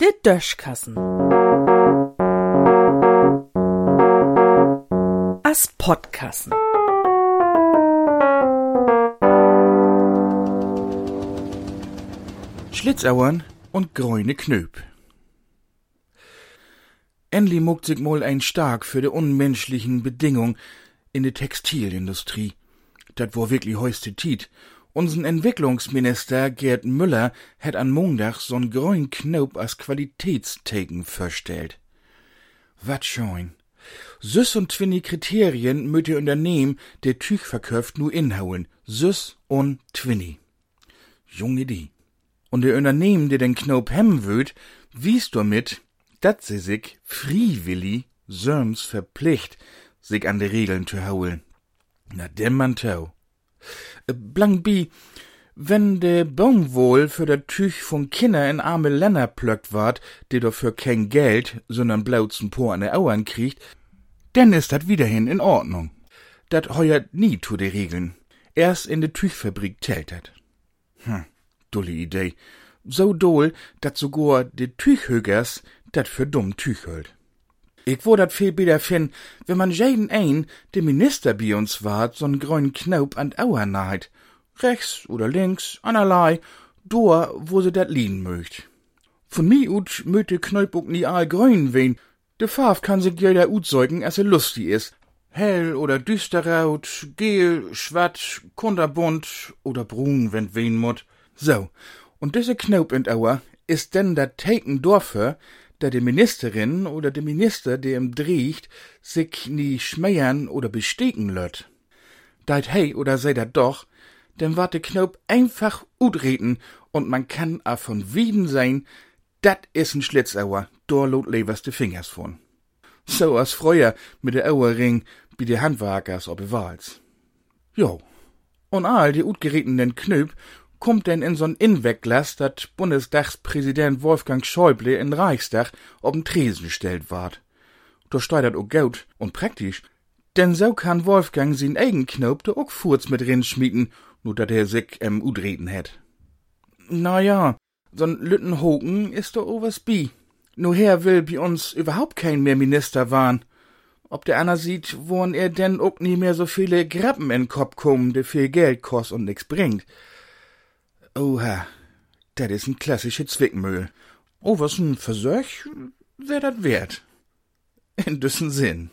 Der Döschkassen. As Podkassen. Schlitzauern und grüne Knöp. Endlich muckt sich mal ein Stark für de unmenschlichen Bedingung in de Textilindustrie. Dat war wirklich heuste Tiet. Unsen Entwicklungsminister Gerd Müller hat an Montag so'n grünen Knob als Qualitätsteken verstellt. Wat schoin. Süß und twinni Kriterien möt ihr Unternehmen, der Tüch verkauft, nur inhauen. Süß und twinni. Junge die. Und der Unternehmen, der den Knob hemmen würd, wies damit, dat sie sich friwillig söms verplicht, sich an de Regeln zu holen. Na, dem man tau. Äh, Blank bi, wenn de Baumwohl für der Tüch von Kinder in arme Länder plöckt ward, die dafür kein Geld, sondern blauzen Po an de Auern kriegt, denn ist dat wiederhin in Ordnung. Dat heuert nie zu de Regeln. Erst in de Tüchfabrik tält dat. Hm, dulle Idee. So doll, dat sogar de Tüchhögers dat für dumm Tüch hölt. Ich wo viel bieder fin, wenn man jeden ein, de Minister bi uns wart, so'n grünen Knob an Auer naht. Rechts oder links, anerlei, dor, wo se dat liegen möcht. Von mi ut möt de Knob ook nie all grün wen. De Farf kann sich jeder utzeugen, as er lustig is. Hell oder düsterraut, gel, schwarz, kunterbunt oder brun, wenn wen mut. So, und diese Knob in Auer ist denn dat Taken dafür, da die Ministerin oder der Minister, der im driecht, sich nie schmeiern oder bestecken lött. Deit hey oder sei dat doch, denn wart de Knob einfach utreten und man kann a von Wieden sein, dat is n Schlitzauer, dor lot levers de Fingers von. So as früher mit der Auerring bi de Handwerkers ob Wals. Jo. Und all die utgeretenen Knöb kommt denn in so'n Inwegglas, dat Bundestagspräsident Wolfgang Schäuble in Reichstag ob'n Tresen stellt ward. Da steidert o gut und praktisch, denn so kann Wolfgang sin eigen Knob da ook Furz mit rin schmieden, nur dat er sich em udreten het. Na ja, so'n Lüttenhoken ist da overs bi. Nur her will bi uns überhaupt kein mehr Minister waren. Ob der Anna sieht, wo'n er denn ook nie mehr so viele Grappen in Kopf kommen, de viel Geld kost und nix bringt. Oha, dat is een klassische Zwickmühl. Oh, was ein Versöch wär dat wert. In düssen Sinn.